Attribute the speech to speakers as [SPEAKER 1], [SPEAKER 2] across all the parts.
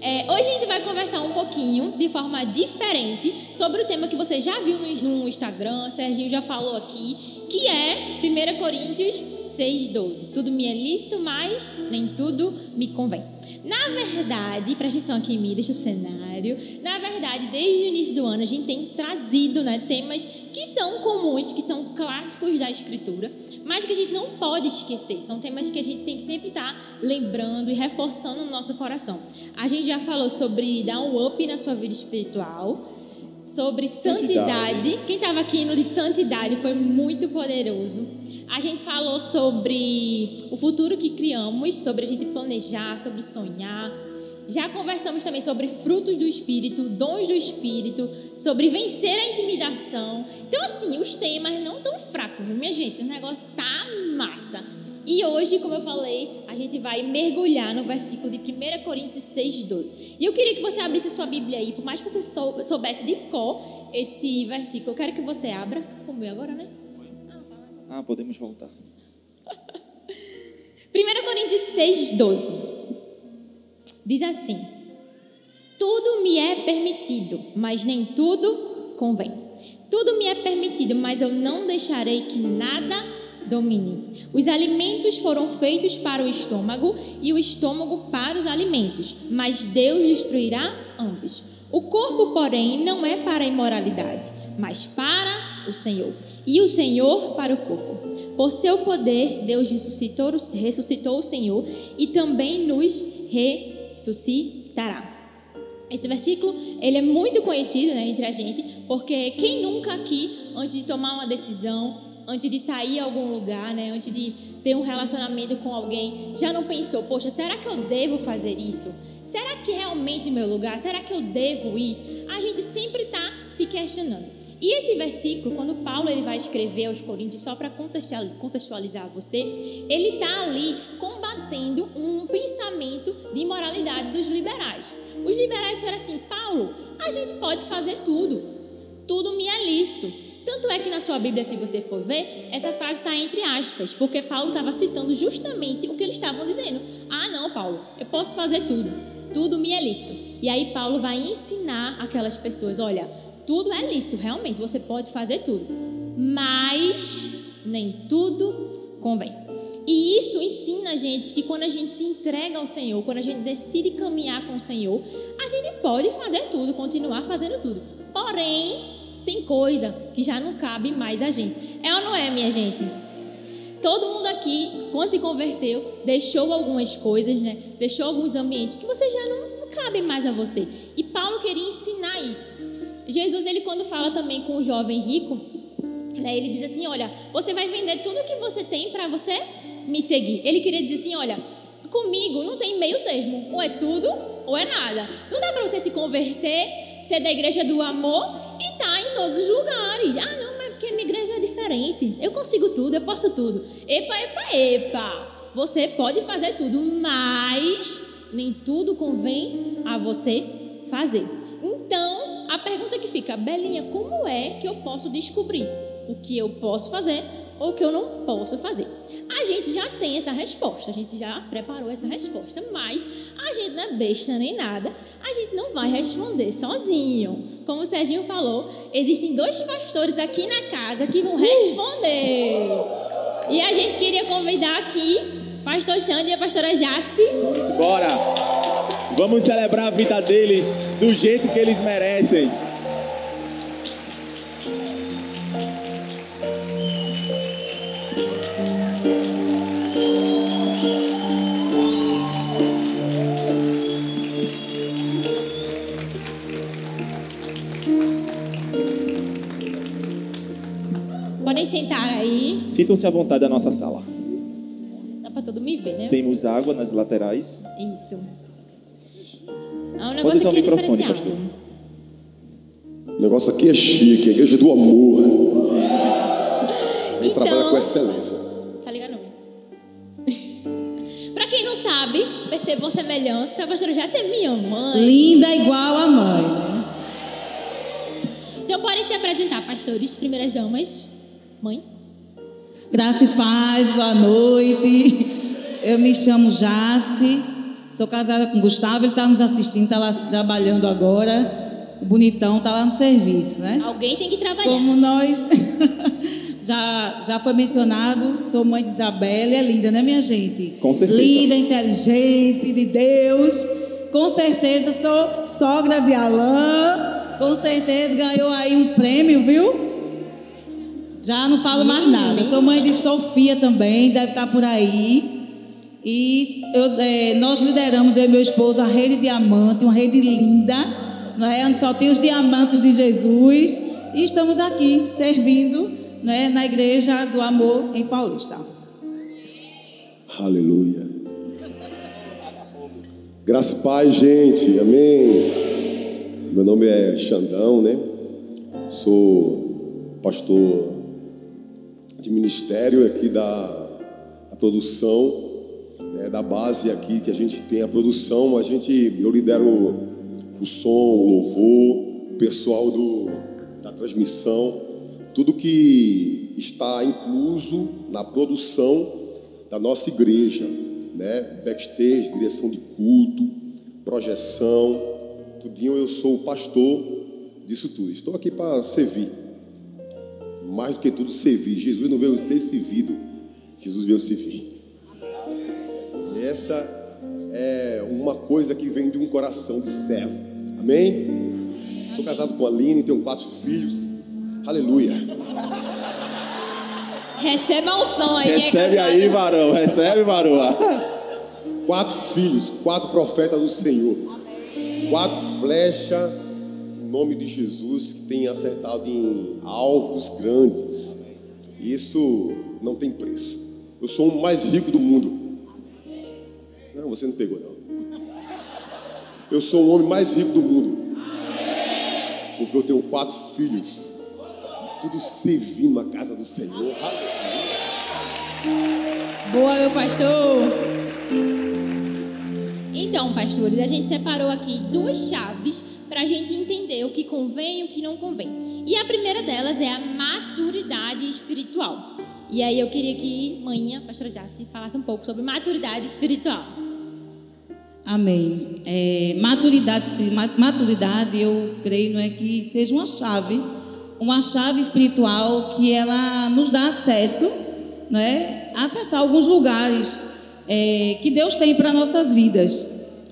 [SPEAKER 1] É, hoje a gente vai conversar um pouquinho, de forma diferente, sobre o tema que você já viu no, no Instagram, Serginho já falou aqui, que é 1 Coríntios 6,12. Tudo me é lícito, mas nem tudo me convém. Na verdade, preste atenção aqui em mim, deixa o cenário. Na verdade, desde o início do ano, a gente tem trazido né, temas que são comuns, que são clássicos da Escritura, mas que a gente não pode esquecer. São temas que a gente tem que sempre estar lembrando e reforçando no nosso coração. A gente já falou sobre dar um up na sua vida espiritual sobre santidade. santidade. Quem estava aqui no de santidade foi muito poderoso. A gente falou sobre o futuro que criamos, sobre a gente planejar, sobre sonhar. Já conversamos também sobre frutos do Espírito, dons do Espírito, sobre vencer a intimidação. Então, assim, os temas não tão fracos, viu, minha gente? O negócio tá massa. E hoje, como eu falei, a gente vai mergulhar no versículo de 1 Coríntios 6,12. E eu queria que você abrisse a sua Bíblia aí, por mais que você soubesse de cor esse versículo. Eu quero que você abra. O meu agora, né?
[SPEAKER 2] Ah, podemos voltar.
[SPEAKER 1] 1 Coríntios 6, 12. Diz assim: Tudo me é permitido, mas nem tudo convém. Tudo me é permitido, mas eu não deixarei que nada domine. Os alimentos foram feitos para o estômago e o estômago para os alimentos, mas Deus destruirá ambos. O corpo, porém, não é para a imoralidade, mas para o Senhor, e o Senhor para o corpo. Por seu poder, Deus ressuscitou, ressuscitou o Senhor e também nos ressuscitará. Esse versículo ele é muito conhecido né, entre a gente, porque quem nunca aqui, antes de tomar uma decisão, antes de sair a algum lugar, né, antes de ter um relacionamento com alguém, já não pensou, poxa, será que eu devo fazer isso? Será que realmente é meu lugar? Será que eu devo ir? A gente sempre está se questionando. E esse versículo, quando Paulo ele vai escrever aos Coríntios, só para contextualizar você, ele está ali combatendo um pensamento de imoralidade dos liberais. Os liberais disseram assim: Paulo, a gente pode fazer tudo, tudo me é lícito. Tanto é que na sua Bíblia, se você for ver, essa frase está entre aspas, porque Paulo estava citando justamente o que eles estavam dizendo. Ah, não, Paulo, eu posso fazer tudo, tudo me é lícito. E aí Paulo vai ensinar aquelas pessoas: olha, tudo é lícito, realmente, você pode fazer tudo, mas nem tudo convém. E isso ensina a gente que quando a gente se entrega ao Senhor, quando a gente decide caminhar com o Senhor, a gente pode fazer tudo, continuar fazendo tudo. Porém, tem coisa que já não cabe mais a gente. É ou não é, minha gente? Todo mundo aqui, quando se converteu, deixou algumas coisas, né? Deixou alguns ambientes que você já não, não cabe mais a você. E Paulo queria ensinar isso. Jesus, ele quando fala também com o jovem rico, né, ele diz assim: Olha, você vai vender tudo que você tem para você me seguir. Ele queria dizer assim: Olha, comigo não tem meio termo, ou é tudo ou é nada. Não dá para você se converter, ser da igreja do amor e estar tá em todos os lugares. Ah, não, mas porque minha igreja é diferente. Eu consigo tudo, eu posso tudo. Epa, epa, epa. Você pode fazer tudo, mas nem tudo convém a você fazer. A pergunta que fica, Belinha, como é que eu posso descobrir o que eu posso fazer ou o que eu não posso fazer? A gente já tem essa resposta, a gente já preparou essa resposta, mas a gente não é besta nem nada, a gente não vai responder sozinho. Como o Serginho falou, existem dois pastores aqui na casa que vão responder. E a gente queria convidar aqui pastor Xande e a pastora Jace.
[SPEAKER 2] Vamos embora! Vamos celebrar a vida deles do jeito que eles merecem.
[SPEAKER 1] Podem sentar aí.
[SPEAKER 2] Sintam-se à vontade da nossa sala.
[SPEAKER 1] Dá para todo me ver, né?
[SPEAKER 2] Temos água nas laterais.
[SPEAKER 1] Isso. Ah, um negócio Pode
[SPEAKER 2] usar o é pastor.
[SPEAKER 3] O negócio aqui é chique, é a igreja do amor. A gente então, trabalha com excelência.
[SPEAKER 1] Tá ligado? Não. Para quem não sabe, percebam semelhança, a pastora Jéssica é minha mãe.
[SPEAKER 4] Linda igual a mãe, né?
[SPEAKER 1] Então podem se apresentar, pastores, primeiras damas. Mãe.
[SPEAKER 4] Graça e paz, boa noite. Eu me chamo Jace Sou casada com o Gustavo, ele está nos assistindo, está lá trabalhando agora. O bonitão está lá no serviço, né?
[SPEAKER 1] Alguém tem que trabalhar.
[SPEAKER 4] Como nós já, já foi mencionado, sou mãe de Isabela, é linda, né, minha gente?
[SPEAKER 2] Com certeza.
[SPEAKER 4] Linda, inteligente, de Deus. Com certeza sou sogra de Alain. Com certeza ganhou aí um prêmio, viu? Já não falo mais nada. Sou mãe de Sofia também, deve estar por aí. E eu, é, nós lideramos, eu e meu esposo, a Rede Diamante, uma rede linda, não é? onde só tem os diamantes de Jesus. E estamos aqui servindo né, na Igreja do Amor em Paulista.
[SPEAKER 3] Aleluia. Graça e paz, gente. Amém. Meu nome é Xandão, né? Sou pastor de ministério aqui da, da produção né, da base aqui que a gente tem a produção, a gente eu lidero o som, o louvor, o pessoal do, da transmissão, tudo que está incluso na produção da nossa igreja, né? Backstage, direção de culto, projeção, tudinho eu sou o pastor disso tudo. Estou aqui para servir. Mais do que tudo servir. Jesus não veio ser servido. Jesus veio servir. Essa é uma coisa que vem de um coração de servo. Amém? Sou casado com a Aline, tenho quatro filhos. Aleluia.
[SPEAKER 1] Recebe a unção aí.
[SPEAKER 2] Recebe aí, varão. Recebe, varoa.
[SPEAKER 3] Quatro filhos, quatro profetas do Senhor. Quatro flechas, em nome de Jesus, que tem acertado em alvos grandes. Isso não tem preço. Eu sou o mais rico do mundo. Não, você não pegou, não. Eu sou o homem mais rico do mundo. Porque eu tenho quatro filhos. Tudo servindo a casa do Senhor.
[SPEAKER 1] Boa, meu pastor. Então, pastores, a gente separou aqui duas chaves para a gente entender o que convém e o que não convém. E a primeira delas é a maturidade espiritual. E aí eu queria que manhã, pastora Jace, falasse um pouco sobre maturidade espiritual.
[SPEAKER 4] Amém. É, maturidade, maturidade, eu creio, não é que seja uma chave, uma chave espiritual que ela nos dá acesso, é, a acessar alguns lugares é, que Deus tem para nossas vidas.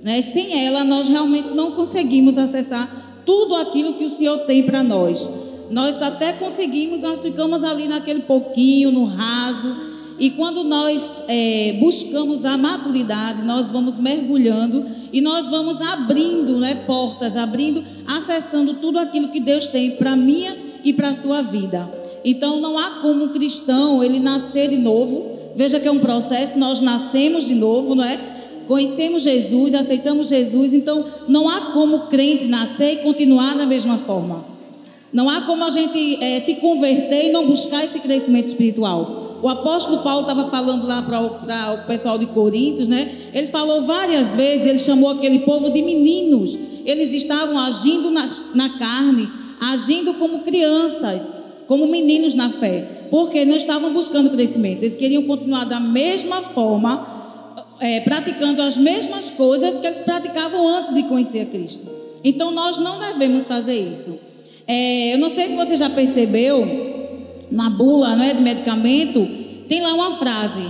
[SPEAKER 4] Né? Sem ela, nós realmente não conseguimos acessar tudo aquilo que o Senhor tem para nós. Nós até conseguimos, nós ficamos ali naquele pouquinho, no raso, e quando nós é, buscamos a maturidade, nós vamos mergulhando e nós vamos abrindo né, portas, abrindo, acessando tudo aquilo que Deus tem para a minha e para a sua vida. Então não há como um cristão ele nascer de novo. Veja que é um processo, nós nascemos de novo, não é? Conhecemos Jesus, aceitamos Jesus, então não há como crente nascer e continuar da mesma forma. Não há como a gente eh, se converter e não buscar esse crescimento espiritual. O apóstolo Paulo estava falando lá para o, pessoal de Coríntios, né? Ele falou várias vezes, ele chamou aquele povo de meninos. Eles estavam agindo na, na carne, agindo como crianças, como meninos na fé, porque não estavam buscando crescimento. Eles queriam continuar da mesma forma, eh, praticando as mesmas coisas que eles praticavam antes de conhecer a Cristo. Então nós não devemos fazer isso. É, eu não sei se você já percebeu, na bula não é, de medicamento, tem lá uma frase,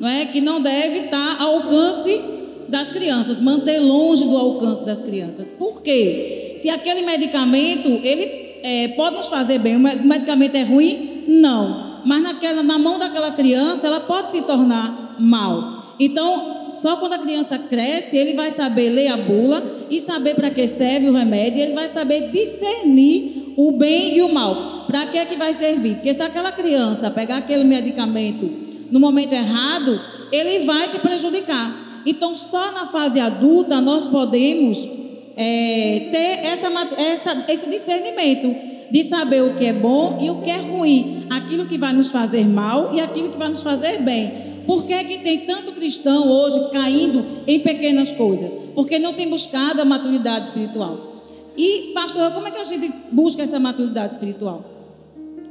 [SPEAKER 4] não é, que não deve estar ao alcance das crianças, manter longe do alcance das crianças. Por quê? Se aquele medicamento, ele é, pode nos fazer bem, o medicamento é ruim? Não. Mas naquela, na mão daquela criança, ela pode se tornar mal. Então, só quando a criança cresce, ele vai saber ler a bula e saber para que serve o remédio, ele vai saber discernir o bem e o mal. Para que é que vai servir? Porque se aquela criança pegar aquele medicamento no momento errado, ele vai se prejudicar. Então, só na fase adulta nós podemos é, ter essa, essa, esse discernimento de saber o que é bom e o que é ruim, aquilo que vai nos fazer mal e aquilo que vai nos fazer bem. Por que, é que tem tanto cristão hoje caindo em pequenas coisas? Porque não tem buscado a maturidade espiritual. E, pastor, como é que a gente busca essa maturidade espiritual?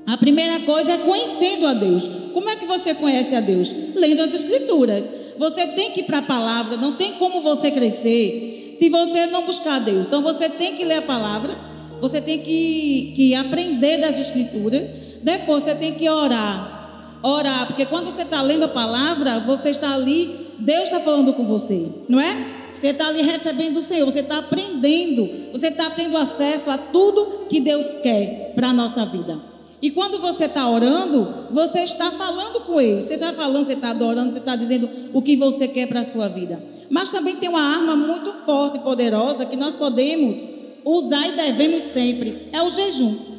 [SPEAKER 4] A primeira coisa é conhecendo a Deus. Como é que você conhece a Deus? Lendo as Escrituras. Você tem que ir para a palavra, não tem como você crescer se você não buscar Deus. Então você tem que ler a palavra, você tem que, que aprender das escrituras, depois você tem que orar. Orar, porque quando você está lendo a palavra, você está ali, Deus está falando com você, não é? Você está ali recebendo o Senhor, você está aprendendo, você está tendo acesso a tudo que Deus quer para a nossa vida. E quando você está orando, você está falando com Ele. Você está falando, você está adorando, você está dizendo o que você quer para a sua vida. Mas também tem uma arma muito forte e poderosa que nós podemos usar e devemos sempre: é o jejum.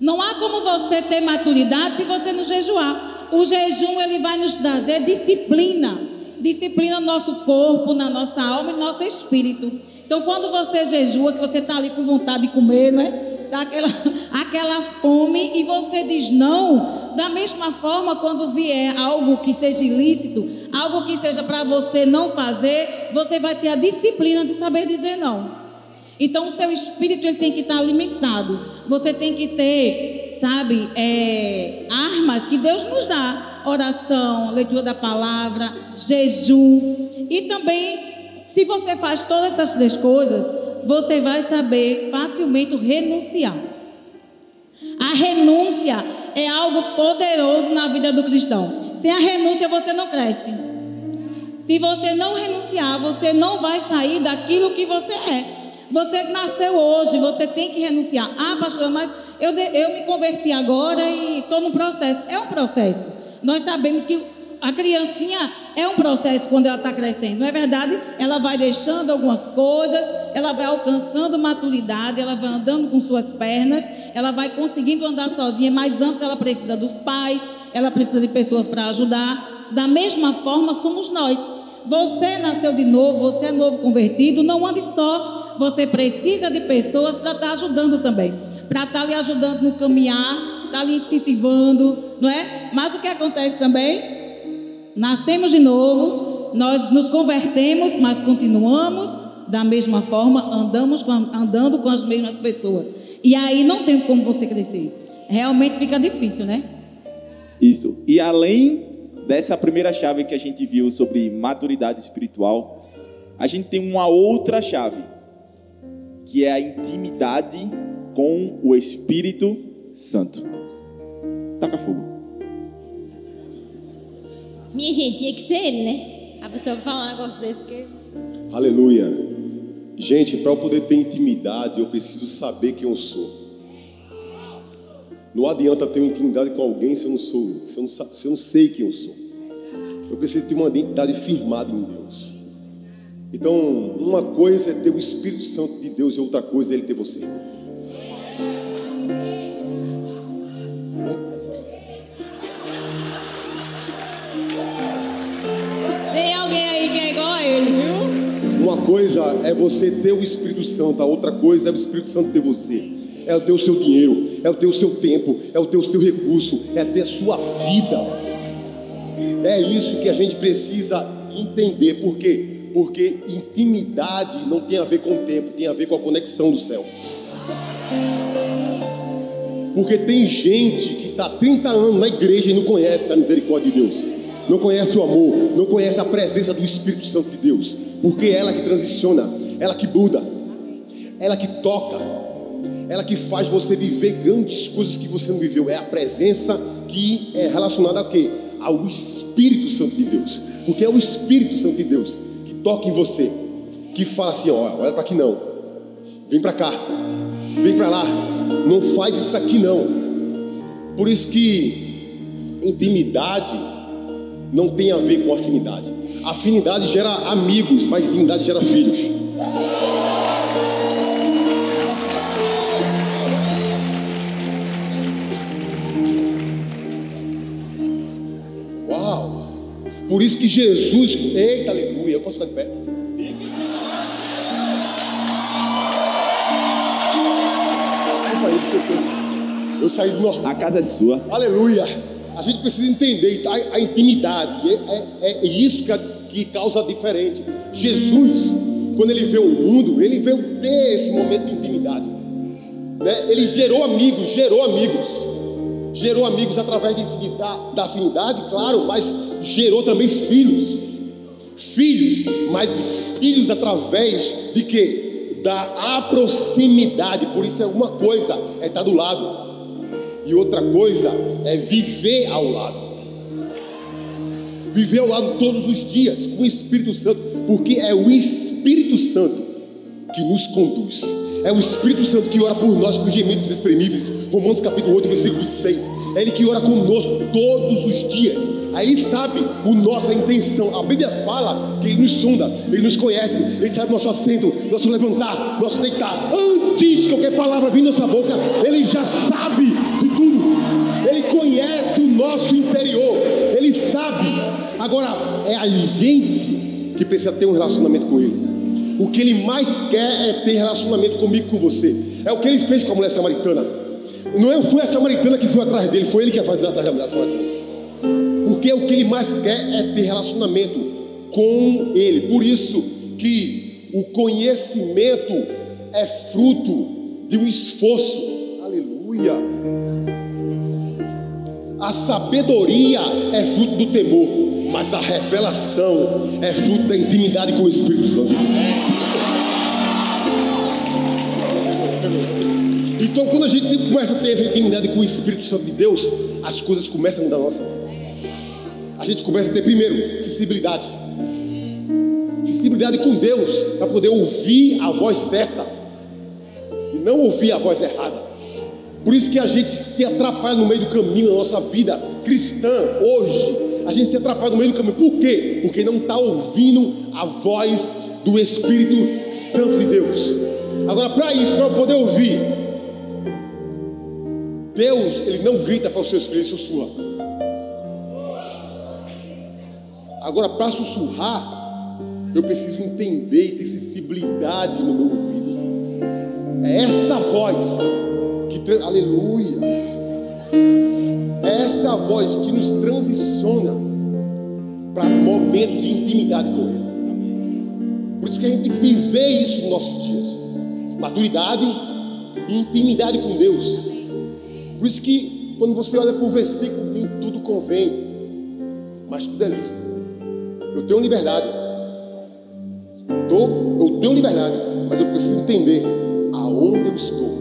[SPEAKER 4] Não há como você ter maturidade se você não jejuar. O jejum ele vai nos trazer disciplina disciplina no nosso corpo, na nossa alma e no nosso espírito. Então, quando você jejua, que você está ali com vontade de comer, não é? Dá aquela, aquela fome e você diz não. Da mesma forma, quando vier algo que seja ilícito, algo que seja para você não fazer, você vai ter a disciplina de saber dizer não. Então, o seu espírito ele tem que estar alimentado. Você tem que ter, sabe, é, armas que Deus nos dá oração, leitura da palavra, jejum. E também, se você faz todas essas três coisas, você vai saber facilmente renunciar. A renúncia é algo poderoso na vida do cristão. Sem a renúncia você não cresce. Se você não renunciar, você não vai sair daquilo que você é. Você nasceu hoje, você tem que renunciar. Ah, pastor, mas eu, eu me converti agora e estou no processo. É um processo. Nós sabemos que a criancinha é um processo quando ela está crescendo, não é verdade? Ela vai deixando algumas coisas, ela vai alcançando maturidade, ela vai andando com suas pernas, ela vai conseguindo andar sozinha, mas antes ela precisa dos pais, ela precisa de pessoas para ajudar. Da mesma forma somos nós. Você nasceu de novo, você é novo convertido, não ande só. Você precisa de pessoas para estar tá ajudando também, para estar tá lhe ajudando no caminhar, está lhe incentivando, não é? Mas o que acontece também? Nascemos de novo, nós nos convertemos, mas continuamos da mesma forma, andamos com, andando com as mesmas pessoas. E aí não tem como você crescer. Realmente fica difícil, né?
[SPEAKER 2] Isso. E além dessa primeira chave que a gente viu sobre maturidade espiritual, a gente tem uma outra chave, que é a intimidade com o Espírito Santo. Taca fogo.
[SPEAKER 1] Minha gente, tinha que ser ele, né? A pessoa falar um negócio desse que.
[SPEAKER 3] Aleluia. Gente, para eu poder ter intimidade, eu preciso saber quem eu sou. Não adianta ter uma intimidade com alguém se eu não sou, se eu não, se eu não sei quem eu sou. Eu preciso ter uma identidade firmada em Deus. Então, uma coisa é ter o Espírito Santo de Deus e outra coisa é ele ter você. coisa é você ter o Espírito Santo, a outra coisa é o Espírito Santo ter você. É o ter o seu dinheiro, é o ter o seu tempo, é o ter o seu recurso, é ter a sua vida. É isso que a gente precisa entender. Por quê? Porque intimidade não tem a ver com o tempo, tem a ver com a conexão do céu. Porque tem gente que está 30 anos na igreja e não conhece a misericórdia de Deus, não conhece o amor, não conhece a presença do Espírito Santo de Deus porque é ela que transiciona, ela que muda, ela que toca, ela que faz você viver grandes coisas que você não viveu. É a presença que é relacionada ao quê? Ao Espírito Santo de Deus, porque é o Espírito Santo de Deus que toca em você, que fala assim: ó, olha para aqui não, vem para cá, vem para lá, não faz isso aqui não. Por isso que intimidade não tem a ver com afinidade. Afinidade gera amigos, mas intimidade gera filhos. Uau! Por isso que Jesus, eita aleluia, eu posso ficar de pé. Desculpa aí, você Eu saí do normal.
[SPEAKER 2] A casa é sua.
[SPEAKER 3] Aleluia. A gente precisa entender a, a intimidade. É, é, é isso que a, que causa diferente. Jesus, quando ele vê o mundo, ele veio ter esse momento de intimidade. Né? Ele gerou amigos, gerou amigos. Gerou amigos através de, da, da afinidade, claro, mas gerou também filhos. Filhos, mas filhos através de quê? Da proximidade. Por isso é uma coisa é estar do lado. E outra coisa é viver ao lado. Viver ao lado todos os dias com o Espírito Santo, porque é o Espírito Santo que nos conduz. É o Espírito Santo que ora por nós com gemidos inexprimíveis. Romanos capítulo 8, versículo 26. É Ele que ora conosco todos os dias. Aí Ele sabe a nossa intenção. A Bíblia fala que Ele nos sonda, Ele nos conhece, Ele sabe nosso assento, nosso levantar, nosso deitar. Antes de qualquer palavra vir nossa boca, Ele já sabe de tudo. Ele conhece o nosso interior. Ele sabe. Agora, é a gente que precisa ter um relacionamento com Ele. O que ele mais quer é ter relacionamento comigo, com você. É o que ele fez com a mulher samaritana. Não é, foi a samaritana que foi atrás dele, foi ele que foi atrás da mulher samaritana. Porque o que ele mais quer é ter relacionamento com ele. Por isso que o conhecimento é fruto de um esforço. Aleluia. A sabedoria é fruto do temor mas a revelação é fruto da intimidade com o Espírito Santo. Então, quando a gente começa a ter essa intimidade com o Espírito Santo de Deus, as coisas começam a mudar na nossa vida. Gente começa a ter, primeiro, sensibilidade. Sensibilidade com Deus, para poder ouvir a voz certa e não ouvir a voz errada. Por isso que a gente se atrapalha no meio do caminho da nossa vida cristã hoje a gente se atrapalha no meio do caminho. Por quê? Porque não está ouvindo a voz do Espírito Santo de Deus. Agora, para isso, para poder ouvir, Deus, Ele não grita para os seus filhos, sussurra. Agora, para sussurrar, eu preciso entender e ter sensibilidade no meu ouvido. É essa voz que, aleluia é essa voz que nos transiciona para momentos de intimidade com Ele. Por isso que a gente tem que viver isso nos nossos dias. Maturidade e intimidade com Deus. Por isso que quando você olha para o versículo, nem tudo convém, mas tudo é lícito. Eu tenho liberdade. eu tenho liberdade, mas eu preciso entender aonde eu estou.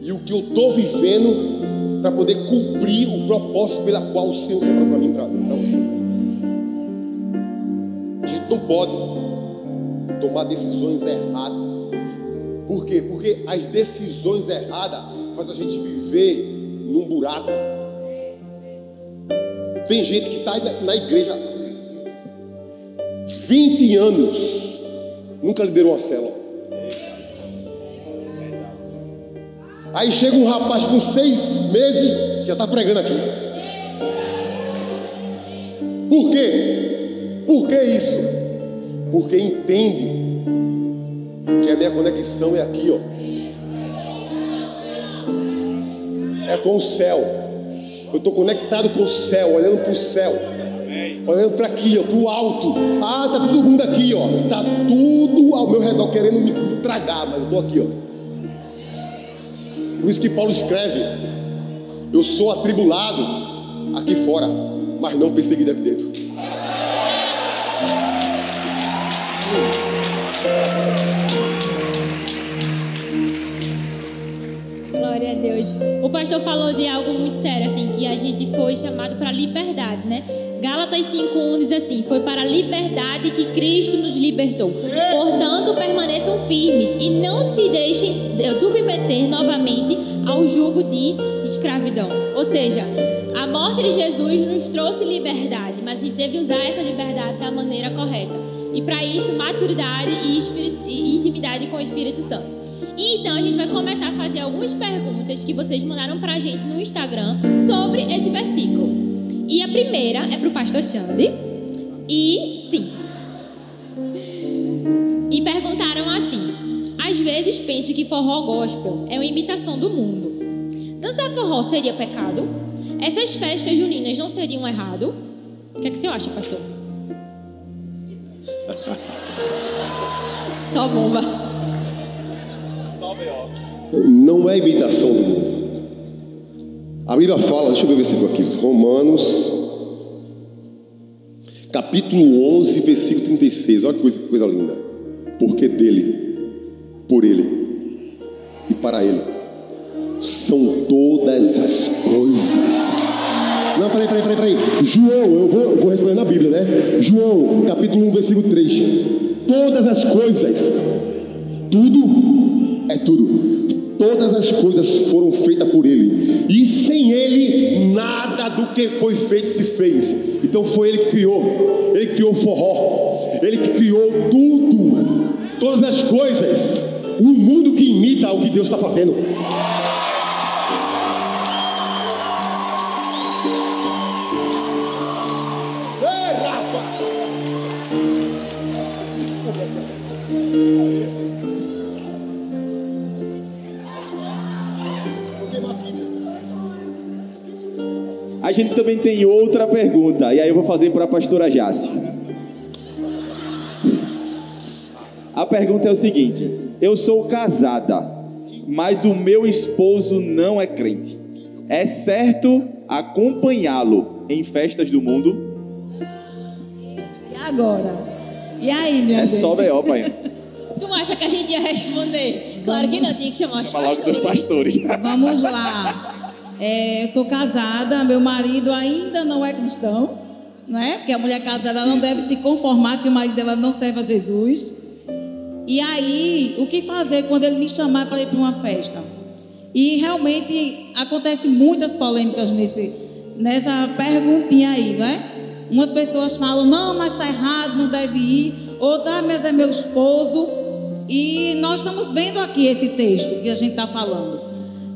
[SPEAKER 3] E o que eu estou vivendo para poder cumprir o propósito pela qual o Senhor separou para mim para você. A gente não pode tomar decisões erradas. Por quê? Porque as decisões erradas fazem a gente viver num buraco. Tem gente que está na igreja 20 anos, nunca liderou uma célula. Aí chega um rapaz com seis meses, já está pregando aqui. Por quê? Por que isso? Porque entende que a minha conexão é aqui, ó. É com o céu. Eu estou conectado com o céu, olhando para o céu. Olhando para aqui, para o alto. Ah, tá todo mundo aqui, ó. Tá tudo ao meu redor querendo me, tragar, mas eu estou aqui, ó. Por isso que Paulo escreve: Eu sou atribulado aqui fora, mas não perseguido aqui dentro.
[SPEAKER 1] Deus. O pastor falou de algo muito sério, assim, que a gente foi chamado para liberdade, né? Gálatas 5:1 diz assim: Foi para a liberdade que Cristo nos libertou. Portanto, permaneçam firmes e não se deixem submeter novamente ao jugo de escravidão. Ou seja, a morte de Jesus nos trouxe liberdade, mas a gente deve usar essa liberdade da maneira correta. E para isso, maturidade e, e intimidade com o Espírito Santo. Então a gente vai começar a fazer algumas perguntas que vocês mandaram para a gente no Instagram sobre esse versículo. E a primeira é para o pastor Xande. E sim. E perguntaram assim: às vezes penso que forró gospel é uma imitação do mundo. Dançar forró seria pecado? Essas festas juninas não seriam errado? O que, é que você acha, pastor? Só bomba.
[SPEAKER 3] Não é imitação do mundo. A Bíblia fala, deixa eu ver o versículo aqui, Romanos, capítulo 11, versículo 36. Olha que coisa, coisa linda. Porque dele, por ele e para ele são todas as coisas. Não, peraí, peraí, peraí, peraí. João, eu vou, eu vou responder na Bíblia, né? João, capítulo 1, versículo 3. Todas as coisas, tudo é tudo. Todas as coisas foram feitas por Ele, e sem Ele, nada do que foi feito se fez. Então foi Ele que criou, Ele criou o forró, Ele que criou tudo, todas as coisas. Um mundo que imita o que Deus está fazendo.
[SPEAKER 2] Gente também tem outra pergunta, e aí eu vou fazer para a pastora Jace. A pergunta é o seguinte: eu sou casada, mas o meu esposo não é crente. É certo acompanhá-lo em festas do mundo?
[SPEAKER 4] E agora? E aí, minha
[SPEAKER 2] É
[SPEAKER 4] gente?
[SPEAKER 2] só B.O., pai.
[SPEAKER 1] Tu acha que a gente ia responder? Claro que não, tinha que chamar os
[SPEAKER 2] Fala logo dos
[SPEAKER 1] pastores.
[SPEAKER 2] pastores.
[SPEAKER 4] Vamos lá. É, eu sou casada, meu marido ainda não é cristão, não é? Porque a mulher casada não deve se conformar que o marido dela não serve a Jesus. E aí, o que fazer quando ele me chamar para ir para uma festa? E realmente acontece muitas polêmicas nesse, nessa perguntinha aí, não é? Umas pessoas falam, não, mas está errado, não deve ir. Outra, ah, mas é meu esposo. E nós estamos vendo aqui esse texto que a gente está falando.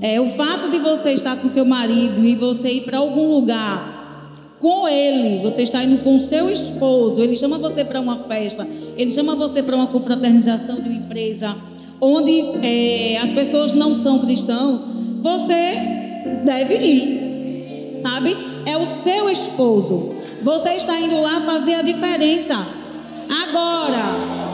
[SPEAKER 4] É, o fato de você estar com seu marido e você ir para algum lugar com ele, você está indo com seu esposo, ele chama você para uma festa, ele chama você para uma confraternização de uma empresa, onde é, as pessoas não são cristãos, você deve ir, sabe? É o seu esposo. Você está indo lá fazer a diferença. Agora,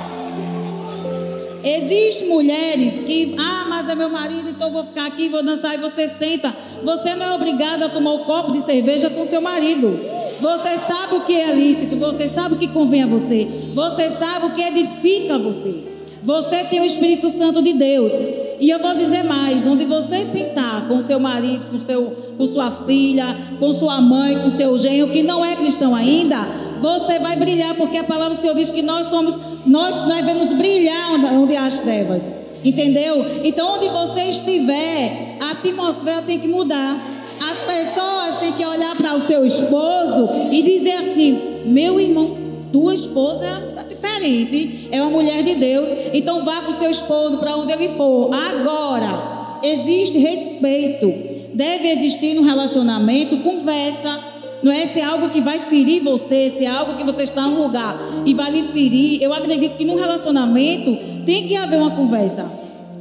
[SPEAKER 4] Existem mulheres que, ah, mas é meu marido, então vou ficar aqui, vou dançar e você senta. Você não é obrigado a tomar um copo de cerveja com seu marido. Você sabe o que é lícito, você sabe o que convém a você, você sabe o que edifica você. Você tem o Espírito Santo de Deus. E eu vou dizer mais: onde você sentar com seu marido, com, seu, com sua filha, com sua mãe, com seu genro, que não é cristão ainda, você vai brilhar, porque a palavra do Senhor diz que nós somos, nós, nós devemos brilhar onde, onde há as trevas. Entendeu? Então, onde você estiver, a atmosfera tem que mudar. As pessoas têm que olhar para o seu esposo e dizer assim: meu irmão, tua esposa é diferente, é uma mulher de Deus, então vá com o seu esposo para onde ele for. Agora, existe respeito, deve existir no relacionamento conversa. Não é se é algo que vai ferir você, se é algo que você está em um lugar e vai lhe ferir. Eu acredito que no relacionamento tem que haver uma conversa.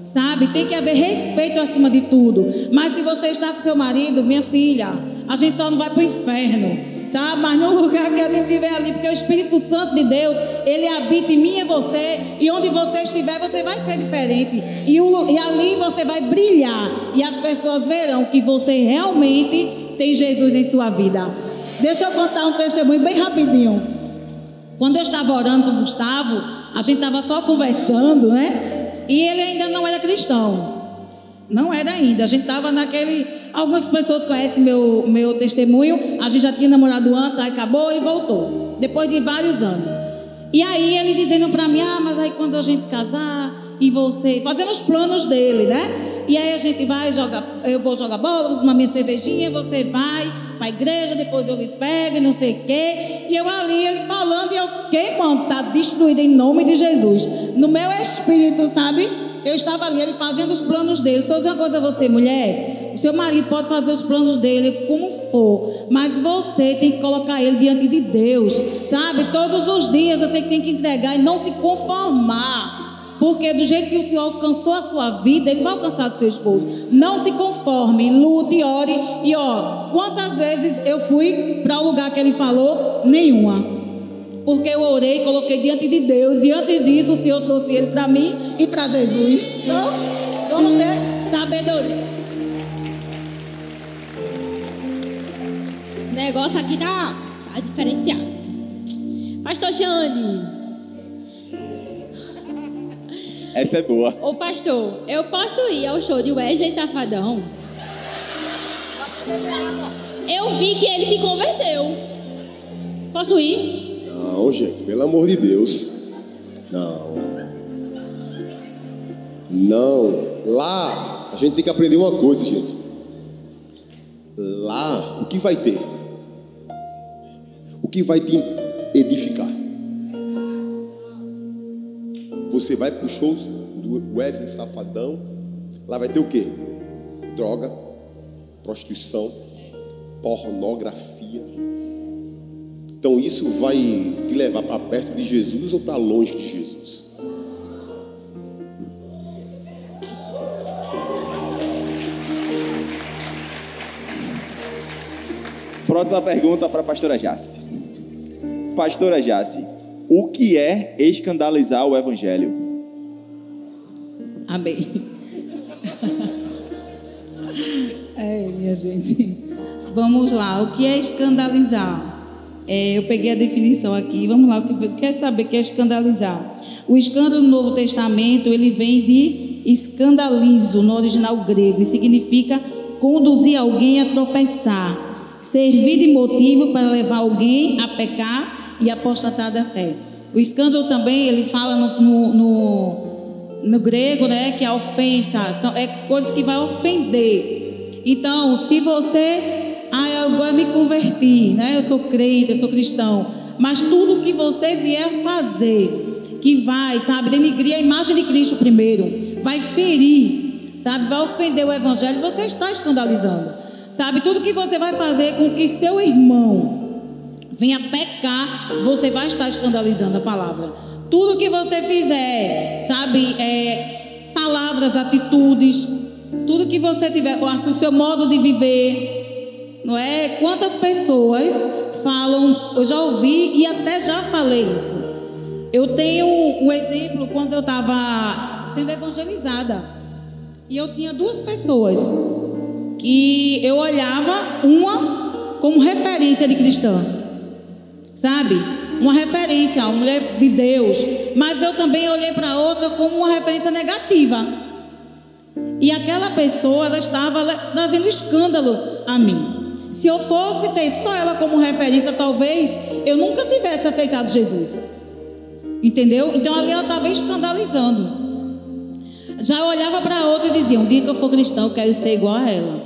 [SPEAKER 4] Sabe? Tem que haver respeito acima de tudo. Mas se você está com seu marido, minha filha, a gente só não vai para o inferno. Sabe? Mas no lugar que a gente estiver ali, porque o Espírito Santo de Deus, ele habita em mim e você, e onde você estiver, você vai ser diferente. E, o, e ali você vai brilhar. E as pessoas verão que você realmente tem Jesus em sua vida. Deixa eu contar um testemunho bem rapidinho. Quando eu estava orando com o Gustavo, a gente estava só conversando, né? E ele ainda não era cristão. Não era ainda. A gente estava naquele. Algumas pessoas conhecem meu, meu testemunho. A gente já tinha namorado antes, aí acabou e voltou. Depois de vários anos. E aí ele dizendo para mim: Ah, mas aí quando a gente casar e você. Fazendo os planos dele, né? E aí a gente vai. Eu vou jogar bola, vou tomar minha cervejinha, você vai para a igreja, depois eu lhe pego e não sei o quê. E eu ali, ele falando, e eu, que está destruído em nome de Jesus. No meu espírito, sabe? Eu estava ali, ele fazendo os planos dele. Só dizer uma coisa a você, mulher. O seu marido pode fazer os planos dele como for, mas você tem que colocar ele diante de Deus, sabe? Todos os dias você tem que entregar e não se conformar. Porque do jeito que o Senhor alcançou a sua vida, Ele vai alcançar do seu esposo. Não se conforme, lute, ore. E ó, quantas vezes eu fui para o lugar que Ele falou? Nenhuma. Porque eu orei, coloquei diante de Deus. E antes disso, o Senhor trouxe Ele para mim e para Jesus. Então, vamos ter sabedoria.
[SPEAKER 1] O negócio aqui tá, tá diferenciado. Pastor Xande.
[SPEAKER 2] Essa é boa.
[SPEAKER 1] Ô pastor, eu posso ir ao show de Wesley Safadão? Eu vi que ele se converteu. Posso ir?
[SPEAKER 3] Não, gente, pelo amor de Deus. Não. Não. Lá, a gente tem que aprender uma coisa, gente. Lá, o que vai ter? O que vai te edificar? Você vai para os shows do Wesley Safadão, lá vai ter o quê? Droga, prostituição, pornografia. Então isso vai te levar para perto de Jesus ou para longe de Jesus?
[SPEAKER 2] Próxima pergunta para a pastora Jace. Pastora Jace, o que é escandalizar o evangelho?
[SPEAKER 4] Amém. É, minha gente. Vamos lá, o que é escandalizar? É, eu peguei a definição aqui, vamos lá, o que quer saber o que é escandalizar? O escândalo no Novo Testamento, ele vem de escandalizo, no original grego, e significa conduzir alguém a tropeçar, servir de motivo para levar alguém a pecar e apostatar da fé. O escândalo também, ele fala no, no, no, no grego, né, que a ofensa são, é coisas que vai ofender. Então, se você, ah, agora me converti, né? Eu sou crente, eu sou cristão, mas tudo que você vier fazer, que vai, sabe, denigrir a imagem de Cristo primeiro, vai ferir, sabe, vai ofender o evangelho, você está escandalizando. Sabe, tudo que você vai fazer com que seu irmão venha pecar, você vai estar escandalizando a palavra. Tudo que você fizer, sabe, é, palavras, atitudes, tudo que você tiver, o seu modo de viver, não é? Quantas pessoas falam, eu já ouvi e até já falei isso. Eu tenho um exemplo quando eu estava sendo evangelizada. E eu tinha duas pessoas que eu olhava uma como referência de cristã. Sabe? Uma referência, uma mulher de Deus. Mas eu também olhei para outra como uma referência negativa. E aquela pessoa, ela estava trazendo escândalo a mim. Se eu fosse ter só ela como referência, talvez eu nunca tivesse aceitado Jesus. Entendeu? Então ali ela estava escandalizando. Já olhava para outra e dizia: um dia que eu for cristão, eu quero ser igual a ela.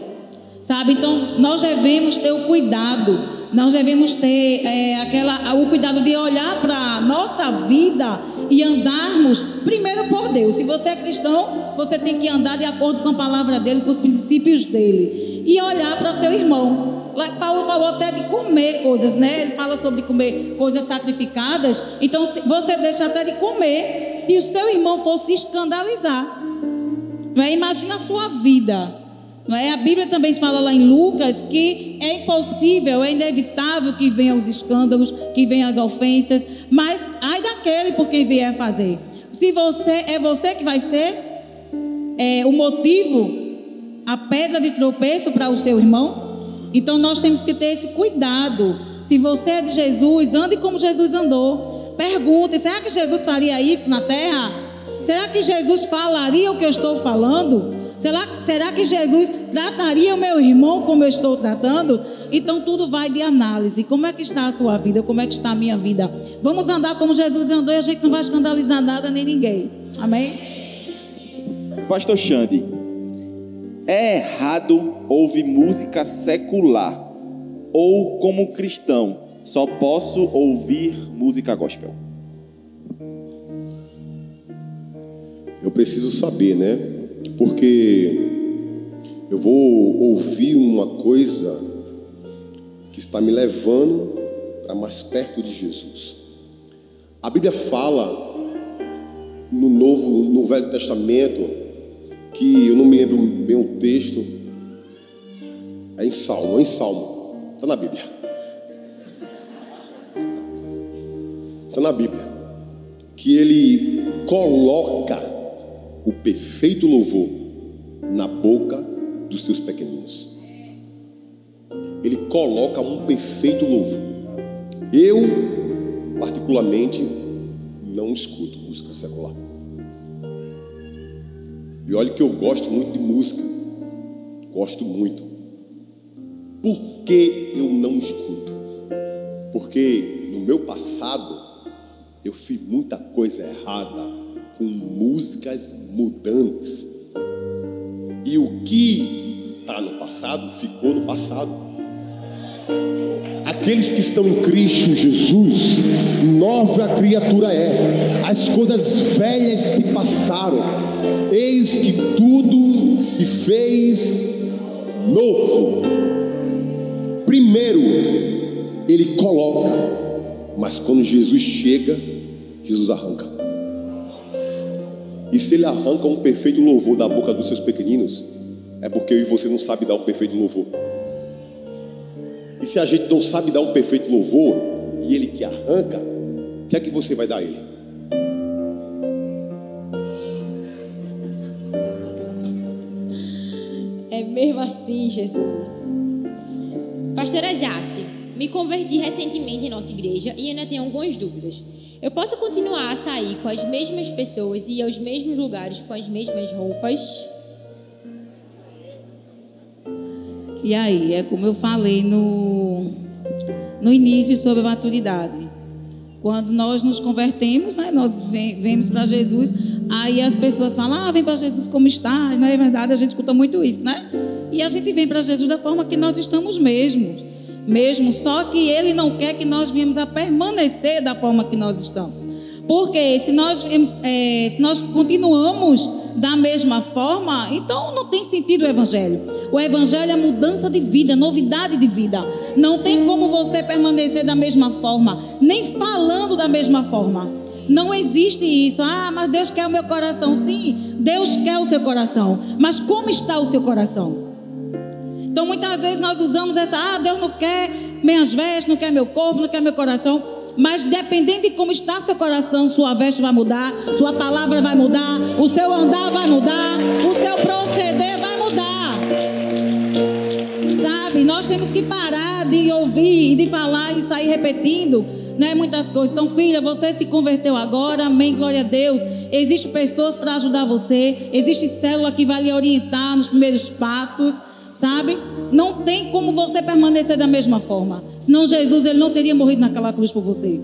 [SPEAKER 4] Sabe? Então nós devemos ter o cuidado nós devemos ter é, aquela, o cuidado de olhar para a nossa vida e andarmos primeiro por Deus. Se você é cristão, você tem que andar de acordo com a palavra dele, com os princípios dele. E olhar para seu irmão. Paulo falou até de comer coisas, né? Ele fala sobre comer coisas sacrificadas. Então, você deixa até de comer se o seu irmão fosse escandalizar. Não é? Imagina a sua vida. Não é? A Bíblia também fala lá em Lucas que é impossível, é inevitável que venham os escândalos, que venham as ofensas, mas ai daquele por quem vier fazer. Se você é você que vai ser é, o motivo, a pedra de tropeço para o seu irmão, então nós temos que ter esse cuidado. Se você é de Jesus, ande como Jesus andou. Pergunte: será que Jesus faria isso na terra? Será que Jesus falaria o que eu estou falando? Será, será que Jesus trataria o meu irmão como eu estou tratando? Então tudo vai de análise. Como é que está a sua vida? Como é que está a minha vida? Vamos andar como Jesus andou e a gente não vai escandalizar nada nem ninguém. Amém?
[SPEAKER 2] Pastor Xande, é errado ouvir música secular ou como cristão só posso ouvir música gospel?
[SPEAKER 3] Eu preciso saber, né? Porque eu vou ouvir uma coisa que está me levando para mais perto de Jesus. A Bíblia fala no Novo, no Velho Testamento, que eu não me lembro bem o texto, é em Salmo, é em Salmo, está na Bíblia. Está na Bíblia. Que ele coloca o perfeito louvor na boca dos seus pequeninos. Ele coloca um perfeito louvor. Eu particularmente, não escuto música secular. E olha que eu gosto muito de música. Gosto muito. Por que eu não escuto? Porque no meu passado eu fiz muita coisa errada com músicas mudantes. E o que está no passado ficou no passado. Aqueles que estão em Cristo Jesus, nova criatura é. As coisas velhas se passaram. Eis que tudo se fez novo. Primeiro, ele coloca, mas quando Jesus chega, Jesus arranca. E se ele arranca um perfeito louvor da boca dos seus pequeninos, é porque eu e você não sabe dar um perfeito louvor. E se a gente não sabe dar um perfeito louvor e ele que arranca, o que é que você vai dar a ele?
[SPEAKER 1] É mesmo assim, Jesus. Pastora Jace, me converti recentemente em nossa igreja e ainda tenho algumas dúvidas. Eu posso continuar a sair com as mesmas pessoas e ir aos mesmos lugares com as mesmas roupas?
[SPEAKER 4] E aí, é como eu falei no, no início sobre a maturidade. Quando nós nos convertemos, né, nós vem, vemos para Jesus, aí as pessoas falam, ah, vem para Jesus como está, não é verdade? A gente escuta muito isso, né? E a gente vem para Jesus da forma que nós estamos mesmos, mesmo, só que Ele não quer que nós viemos a permanecer da forma que nós estamos. Porque se nós, é, se nós continuamos da mesma forma, então não tem sentido o Evangelho. O Evangelho é mudança de vida, novidade de vida. Não tem como você permanecer da mesma forma, nem falando da mesma forma. Não existe isso. Ah, mas Deus quer o meu coração. Sim, Deus quer o seu coração. Mas como está o seu coração? Então muitas vezes nós usamos essa, ah, Deus não quer minhas vestes, não quer meu corpo, não quer meu coração. Mas dependendo de como está seu coração, sua veste vai mudar, sua palavra vai mudar, o seu andar vai mudar, o seu proceder vai mudar. Sabe? Nós temos que parar de ouvir, de falar e sair repetindo, né, muitas coisas. Então, filha, você se converteu agora, amém, glória a Deus. Existem pessoas para ajudar você, existe célula que vai lhe orientar nos primeiros passos sabe? Não tem como você permanecer da mesma forma. Senão Jesus ele não teria morrido naquela cruz por você.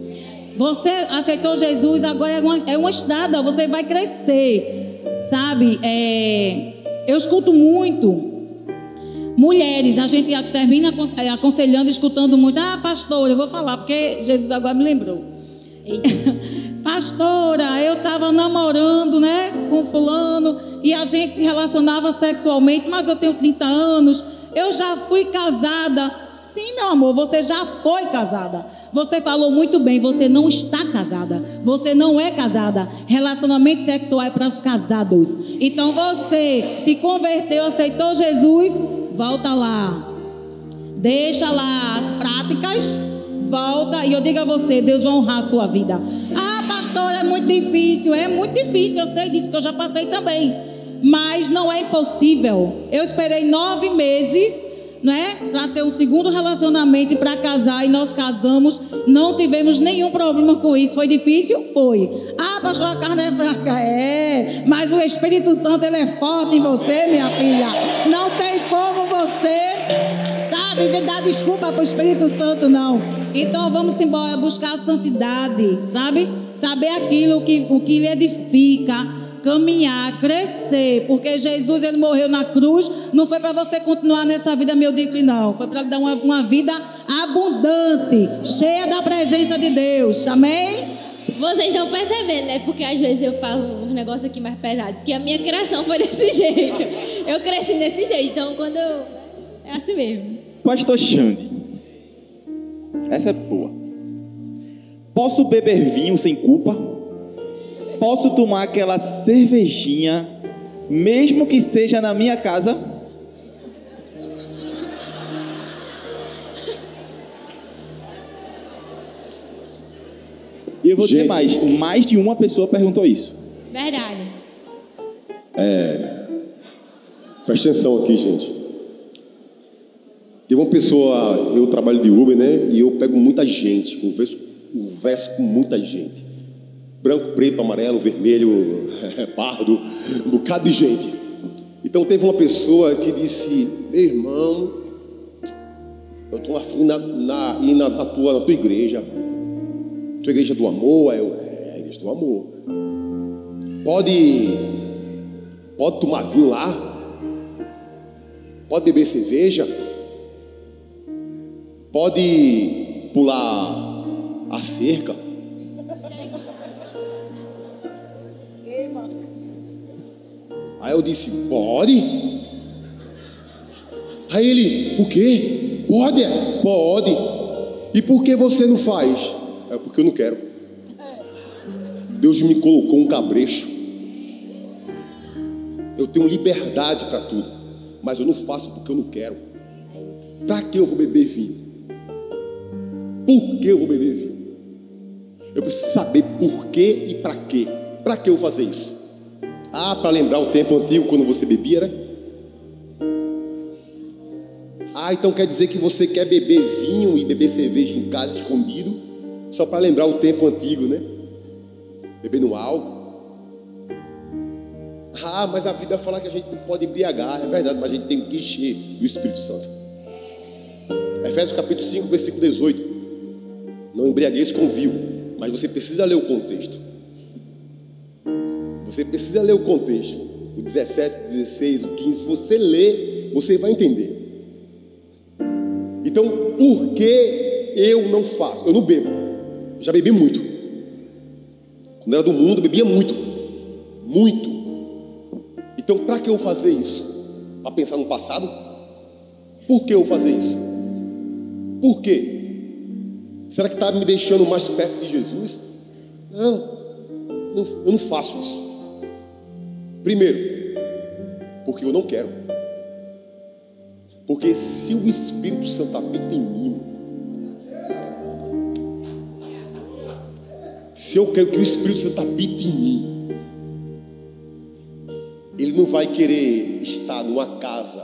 [SPEAKER 4] Você aceitou Jesus, agora é uma, é uma estrada, você vai crescer, sabe? É, eu escuto muito mulheres, a gente termina é, aconselhando, escutando muito. Ah, pastor, eu vou falar, porque Jesus agora me lembrou. Pastora, eu estava namorando, né, com fulano e a gente se relacionava sexualmente, mas eu tenho 30 anos, eu já fui casada. Sim, meu amor, você já foi casada. Você falou muito bem, você não está casada. Você não é casada. Relacionamento sexual é para os casados. Então você se converteu, aceitou Jesus, volta lá. Deixa lá as práticas, volta e eu digo a você, Deus vai honrar a sua vida. Ah, é muito difícil. É muito difícil, eu sei disso, porque eu já passei também mas não é impossível. Eu esperei nove meses, né, para ter um segundo relacionamento e para casar, e nós casamos, não tivemos nenhum problema com isso. Foi difícil? Foi. Ah, pastor, a carne é fraca. É, mas o Espírito Santo ele é forte em você, minha filha. Não tem como você, sabe, dar desculpa para o Espírito Santo, não. Então vamos embora buscar a santidade, sabe? Saber aquilo que, o que lhe edifica caminhar, crescer, porque Jesus ele morreu na cruz, não foi para você continuar nessa vida medíocre, não, foi para dar uma, uma vida abundante, cheia da presença de Deus, amém?
[SPEAKER 1] Vocês estão percebendo, né? Porque às vezes eu falo um negócio aqui mais pesado, porque a minha criação foi desse jeito, eu cresci desse jeito, então quando eu... é assim mesmo.
[SPEAKER 2] Pastor Xande, essa é boa. Posso beber vinho sem culpa? posso tomar aquela cervejinha, mesmo que seja na minha casa? E eu vou Gente, dizer mais: mais de uma pessoa perguntou isso.
[SPEAKER 1] Verdade.
[SPEAKER 3] É. Presta atenção aqui, gente. Tem uma pessoa, eu trabalho de Uber, né? E eu pego muita gente, converso converso com muita gente. Branco, preto, amarelo, vermelho, pardo, um bocado de gente. Então teve uma pessoa que disse, meu irmão, eu estou afim na, na, na, na, tua, na tua igreja. Tua igreja do amor, eu, é, a igreja do amor. Pode, pode tomar vinho lá? Pode beber cerveja? Pode pular a cerca? Aí eu disse, pode? Aí ele, o quê? Pode? Pode. E por que você não faz? É porque eu não quero. Deus me colocou um cabrecho. Eu tenho liberdade para tudo, mas eu não faço porque eu não quero. Para que eu vou beber vinho? Por que eu vou beber? Eu preciso saber por que e para quê. Para que eu fazer isso? Ah, para lembrar o tempo antigo quando você bebia, né? Ah, então quer dizer que você quer beber vinho e beber cerveja em casa escondido, só para lembrar o tempo antigo, né? Bebendo álcool. Ah, mas a Bíblia fala que a gente não pode embriagar, é verdade, mas a gente tem que encher do Espírito Santo. Efésios capítulo 5, versículo 18. Não embriagueis com vinho, mas você precisa ler o contexto. Você precisa ler o contexto. O 17, 16, o 15. Se você ler, você vai entender. Então, por que eu não faço? Eu não bebo. Já bebi muito. Quando era do mundo, bebia muito. Muito. Então, para que eu fazer isso? Para pensar no passado? Por que eu fazer isso? Por quê? Será que está me deixando mais perto de Jesus? Não, eu não faço isso. Primeiro, porque eu não quero. Porque se o Espírito Santo habita em mim, se eu quero que o Espírito Santo habite em mim, ele não vai querer estar numa casa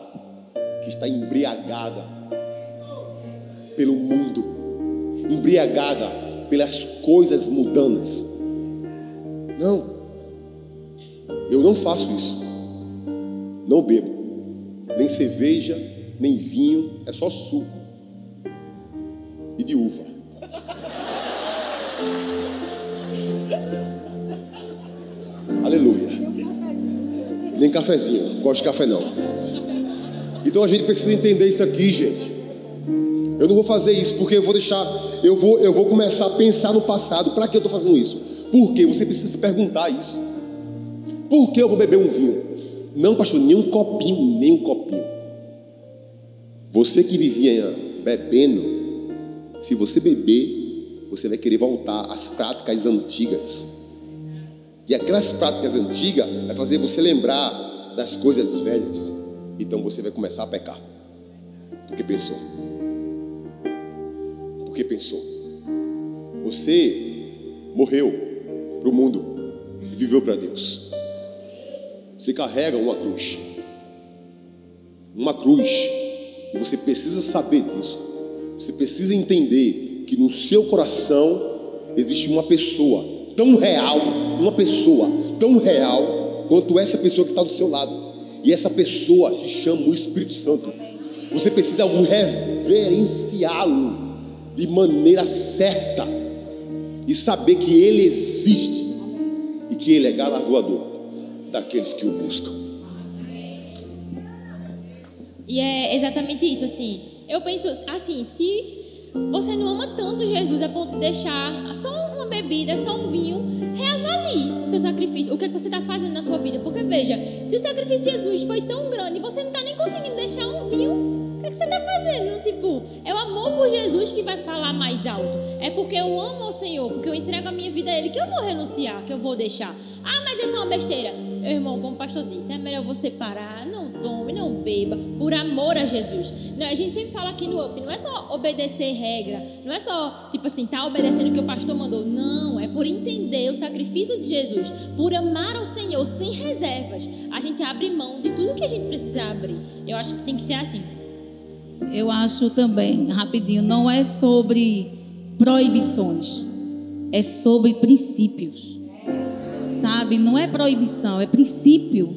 [SPEAKER 3] que está embriagada pelo mundo, embriagada pelas coisas mundanas. Não. Eu não faço isso. Não bebo. Nem cerveja, nem vinho, é só suco. E de uva. Aleluia. Nem cafezinho. Gosto de café não. Então a gente precisa entender isso aqui, gente. Eu não vou fazer isso porque eu vou deixar, eu vou, eu vou começar a pensar no passado. Para que eu estou fazendo isso? Porque você precisa se perguntar isso. Por que eu vou beber um vinho? Não, pastor, nem um copinho, nem um copinho. Você que vivia bebendo, se você beber, você vai querer voltar às práticas antigas. E aquelas práticas antigas vai fazer você lembrar das coisas velhas. Então você vai começar a pecar. Porque pensou. Pensou. Você morreu para o mundo e viveu para Deus. Você carrega uma cruz. Uma cruz. E você precisa saber disso. Você precisa entender que no seu coração existe uma pessoa tão real, uma pessoa tão real quanto essa pessoa que está do seu lado. E essa pessoa se chama o Espírito Santo. Você precisa reverenciá-lo de maneira certa e saber que ele existe e que ele é galardoador daqueles que o buscam.
[SPEAKER 1] E é exatamente isso, assim. Eu penso assim, se você não ama tanto Jesus a ponto de deixar só uma bebida, só um vinho, reavalie o seu sacrifício, o que, é que você está fazendo na sua vida. Porque veja, se o sacrifício de Jesus foi tão grande você não está nem conseguindo deixar um vinho, que, que você está fazendo? Tipo, é o amor por Jesus que vai falar mais alto. É porque eu amo o Senhor, porque eu entrego a minha vida a Ele, que eu vou renunciar, que eu vou deixar. Ah, mas isso é uma besteira. Meu irmão, como o pastor disse, é melhor você parar, não tome, não beba, por amor a Jesus. Não, a gente sempre fala aqui no UP, não é só obedecer regra, não é só, tipo assim, tá obedecendo o que o pastor mandou. Não, é por entender o sacrifício de Jesus, por amar ao Senhor sem reservas. A gente abre mão de tudo que a gente precisa abrir. Eu acho que tem que ser assim.
[SPEAKER 4] Eu acho também, rapidinho, não é sobre proibições. é sobre princípios. Sabe? Não é proibição, é princípio.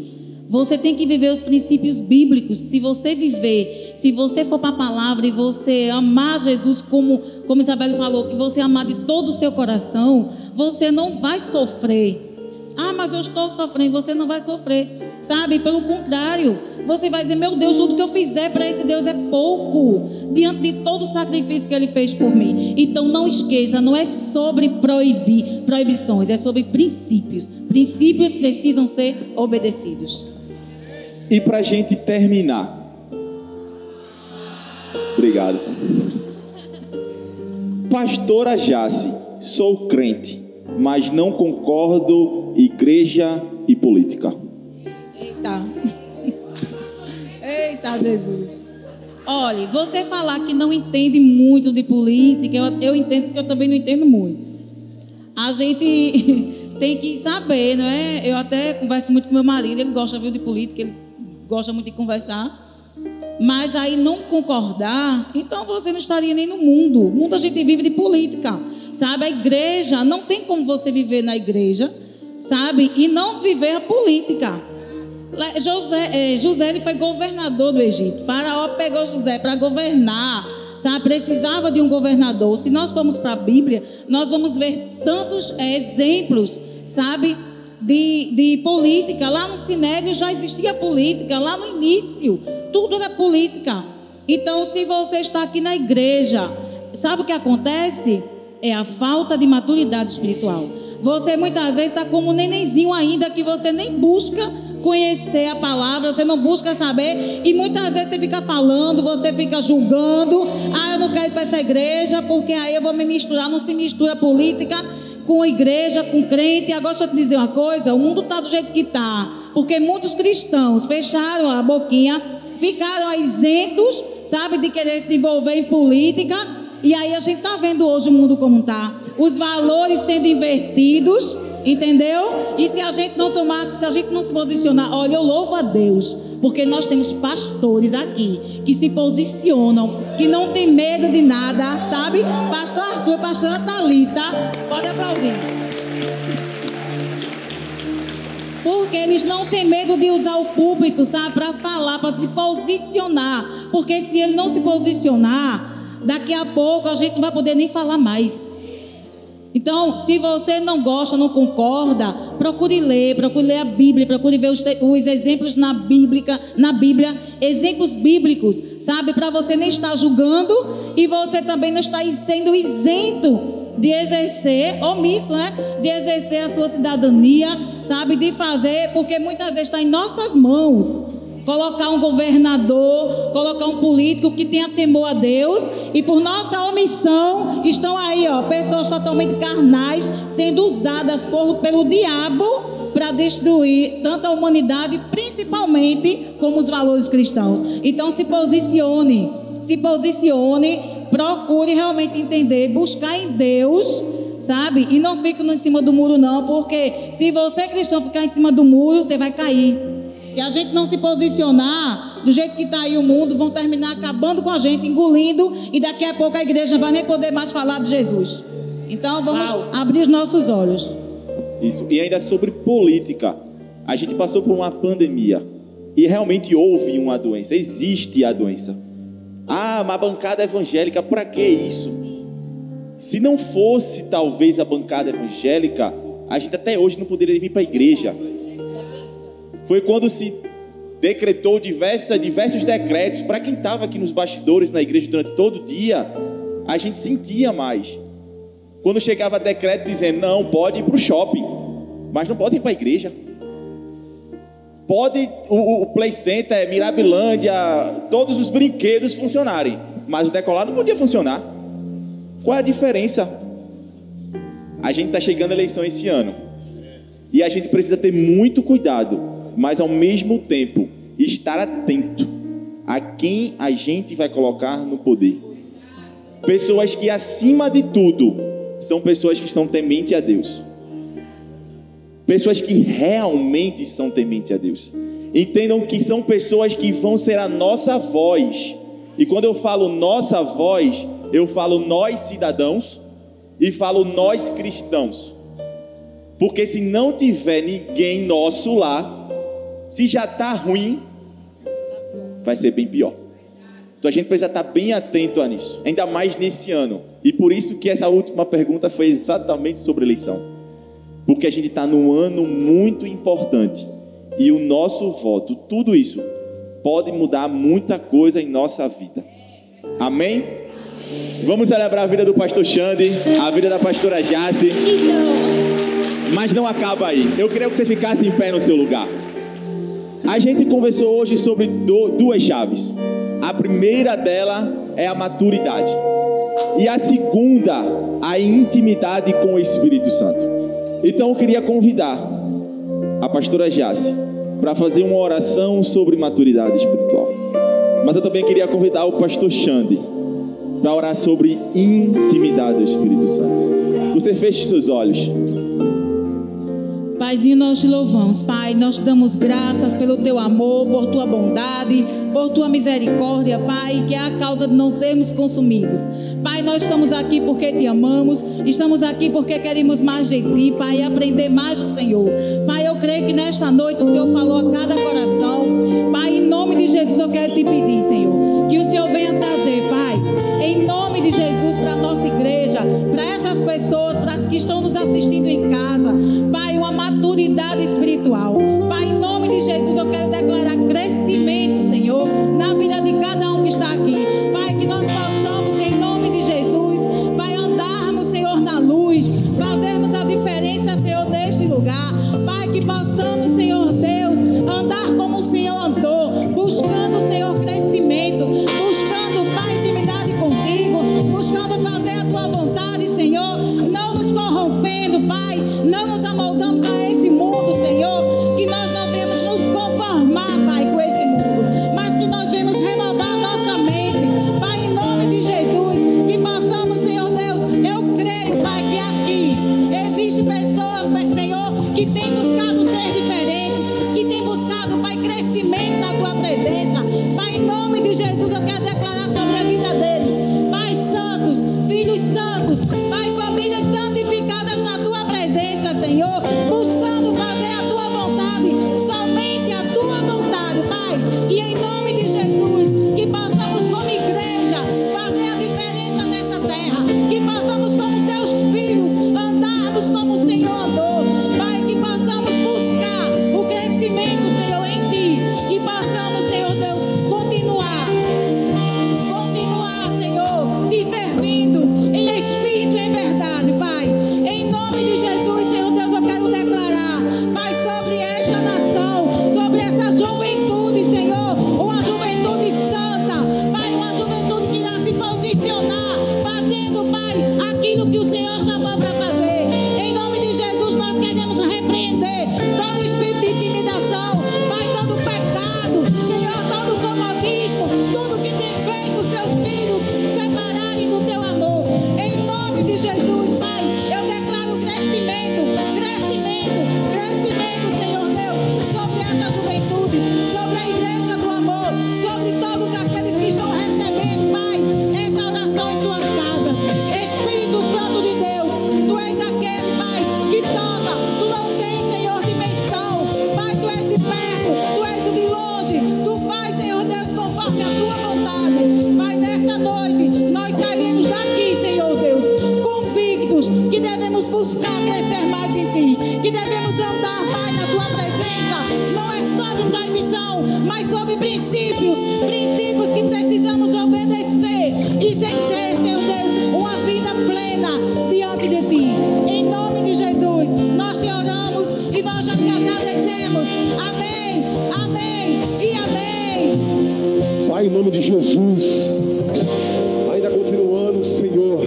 [SPEAKER 4] Você tem que viver os princípios bíblicos. Se você viver, se você for para a palavra e você amar Jesus como, como Isabel falou, que você amar de todo o seu coração, você não vai sofrer. Ah, mas eu estou sofrendo. Você não vai sofrer. Sabe? Pelo contrário, você vai dizer: Meu Deus, tudo que eu fizer para esse Deus é pouco, diante de todo o sacrifício que ele fez por mim. Então não esqueça, não é sobre proibir proibições, é sobre princípios. Princípios precisam ser obedecidos.
[SPEAKER 2] E para a gente terminar. Obrigado. Pastora Jace, sou crente, mas não concordo igreja e política.
[SPEAKER 4] Eita. Eita, Jesus. Olha, você falar que não entende muito de política, eu, eu entendo porque eu também não entendo muito. A gente tem que saber, não é? Eu até converso muito com meu marido, ele gosta viu, de política, ele gosta muito de conversar. Mas aí não concordar, então você não estaria nem no mundo. O mundo a gente vive de política, sabe? A igreja, não tem como você viver na igreja, sabe? E não viver a política. José, é, José ele foi governador do Egito. Faraó pegou José para governar. Sabe? Precisava de um governador. Se nós formos para a Bíblia, nós vamos ver tantos é, exemplos, sabe? De, de política. Lá no Sinédrio já existia política. Lá no início, tudo era política. Então, se você está aqui na igreja, sabe o que acontece? É a falta de maturidade espiritual. Você muitas vezes está como um nenenzinho ainda que você nem busca conhecer a palavra, você não busca saber, e muitas vezes você fica falando, você fica julgando, ah, eu não quero ir para essa igreja, porque aí eu vou me misturar, não se mistura política com igreja, com crente. Agora deixa eu te dizer uma coisa: o mundo está do jeito que está, porque muitos cristãos fecharam a boquinha, ficaram isentos, sabe, de querer se envolver em política. E aí a gente está vendo hoje o mundo como está. Os valores sendo invertidos Entendeu? E se a gente não tomar, se a gente não se posicionar, olha, eu louvo a Deus, porque nós temos pastores aqui que se posicionam, que não tem medo de nada, sabe? Pastor Arthur, pastora Thalita, pode aplaudir. Porque eles não têm medo de usar o púlpito, sabe, para falar, para se posicionar. Porque se ele não se posicionar, daqui a pouco a gente não vai poder nem falar mais. Então, se você não gosta, não concorda, procure ler, procure ler a Bíblia, procure ver os, os exemplos na Bíblia, na Bíblia, exemplos bíblicos, sabe, para você nem estar julgando e você também não estar sendo isento de exercer, omisso, né? De exercer a sua cidadania, sabe, de fazer, porque muitas vezes está em nossas mãos colocar um governador, colocar um político que tenha temor a Deus e por nossa omissão estão aí, ó, pessoas totalmente carnais sendo usadas por, pelo diabo para destruir tanto a humanidade, principalmente como os valores cristãos. Então se posicione, se posicione, procure realmente entender, buscar em Deus sabe? E não fique em cima do muro, não, porque se você cristão ficar em cima do muro, você vai cair. Se a gente não se posicionar do jeito que está aí o mundo, vão terminar acabando com a gente, engolindo, e daqui a pouco a igreja vai nem poder mais falar de Jesus. Então vamos Uau. abrir os nossos olhos.
[SPEAKER 2] Isso. E ainda sobre política. A gente passou por uma pandemia. E realmente houve uma doença. Existe a doença. Ah, uma bancada evangélica, para que isso? Se não fosse talvez a bancada evangélica, a gente até hoje não poderia vir para a igreja foi quando se decretou diversas, diversos decretos. Para quem estava aqui nos bastidores na igreja durante todo o dia, a gente sentia mais. Quando chegava decreto dizendo, não, pode ir para o shopping, mas não pode ir para a igreja. Pode o, o Play Center, Mirabilândia, todos os brinquedos funcionarem, mas o decolar não podia funcionar. Qual é a diferença? A gente está chegando à eleição esse ano. E a gente precisa ter muito cuidado mas ao mesmo tempo estar atento a quem a gente vai colocar no poder. Pessoas que, acima de tudo, são pessoas que estão tementes a Deus. Pessoas que realmente são tementes a Deus. Entendam que são pessoas que vão ser a nossa voz. E quando eu falo nossa voz, eu falo nós cidadãos e falo nós cristãos. Porque se não tiver ninguém nosso lá, se já está ruim, vai ser bem pior. Então a gente precisa estar bem atento a nisso, ainda mais nesse ano. E por isso que essa última pergunta foi exatamente sobre eleição. Porque a gente está num ano muito importante. E o nosso voto, tudo isso, pode mudar muita coisa em nossa vida. Amém? Vamos celebrar a vida do pastor Xande, a vida da pastora Jace. Mas não acaba aí. Eu queria que você ficasse em pé no seu lugar. A gente conversou hoje sobre duas chaves. A primeira dela é a maturidade. E a segunda, a intimidade com o Espírito Santo. Então eu queria convidar a pastora Jace para fazer uma oração sobre maturidade espiritual. Mas eu também queria convidar o pastor Xande para orar sobre intimidade do Espírito Santo. Você feche seus olhos.
[SPEAKER 4] Paizinho, nós te louvamos, Pai. Nós te damos graças pelo teu amor, por tua bondade, por tua misericórdia, Pai, que é a causa de não sermos consumidos. Pai, nós estamos aqui porque te amamos, estamos aqui porque queremos mais de ti, Pai, aprender mais do Senhor. Pai, eu creio que nesta noite o Senhor falou a cada coração. Pai, de Jesus eu quero te pedir, Senhor, que o Senhor venha trazer, Pai, em nome de Jesus para a nossa igreja, para essas pessoas, para as que estão nos assistindo em casa, Pai, uma maturidade espiritual. Pai, em nome de Jesus, eu quero declarar crescimento, Senhor, na vida de cada um que está aqui. Amor, princípios, princípios que precisamos obedecer e ter, Senhor Deus, uma vida plena diante de ti. Em nome de Jesus, nós te oramos e nós já te agradecemos. Amém, amém e amém.
[SPEAKER 3] Pai, em nome de Jesus, ainda continuando, Senhor.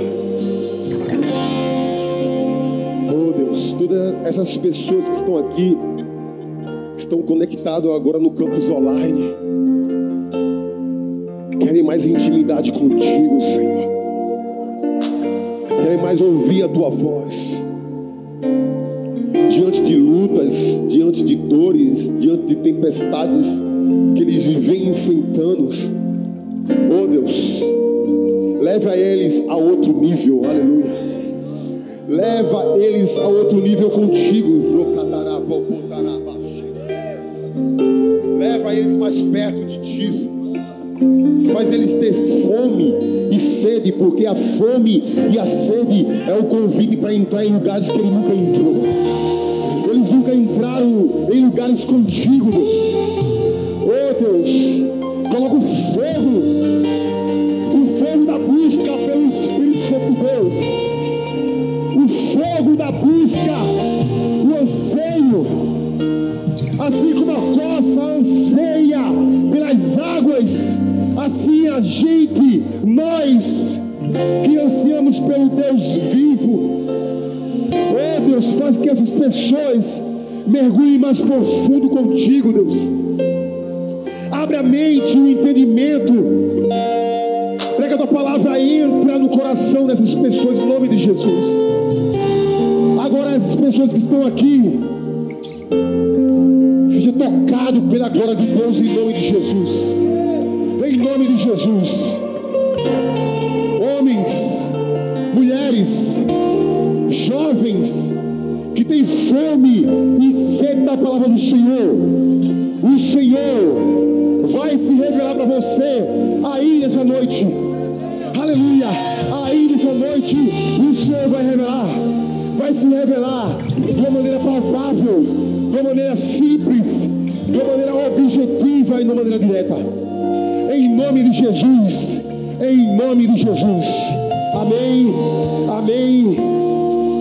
[SPEAKER 3] Oh Deus, todas essas pessoas que estão aqui, estão conectadas agora no campus online, intimidade contigo, Senhor. Querem mais ouvir a tua voz. Diante de lutas, diante de dores, diante de tempestades que eles vêm enfrentando. Oh Deus, leve a eles a outro nível, aleluia. Leva eles a outro nível contigo. Fome e a sede é o convite para entrar em lugares que ele nunca entrou. Eles nunca entraram em lugares contigo, Deus. Oh Deus, coloca o fogo, o fogo da busca pelo Espírito Santo de Deus, o fogo da busca, o anseio, assim como a coça anseia pelas águas Assim a gente, nós que ansiamos pelo Deus vivo, oh Deus, faz que essas pessoas mergulhem mais profundo contigo, Deus. Abre a mente e o entendimento, para que a tua palavra entre no coração dessas pessoas, em nome de Jesus. Agora, essas pessoas que estão aqui, seja tocado pela glória de Deus em nome de Jesus em nome de Jesus. Mulheres, jovens que têm fome e sede da palavra do Senhor, o Senhor vai se revelar para você aí nessa noite. Aleluia! Aí nessa noite o Senhor vai revelar, vai se revelar de uma maneira palpável, de uma maneira simples, de uma maneira objetiva e de uma maneira direta em nome de Jesus, em nome de Jesus. Amém, amém.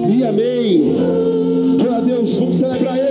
[SPEAKER 3] E amém. Glória a Deus, vamos celebrar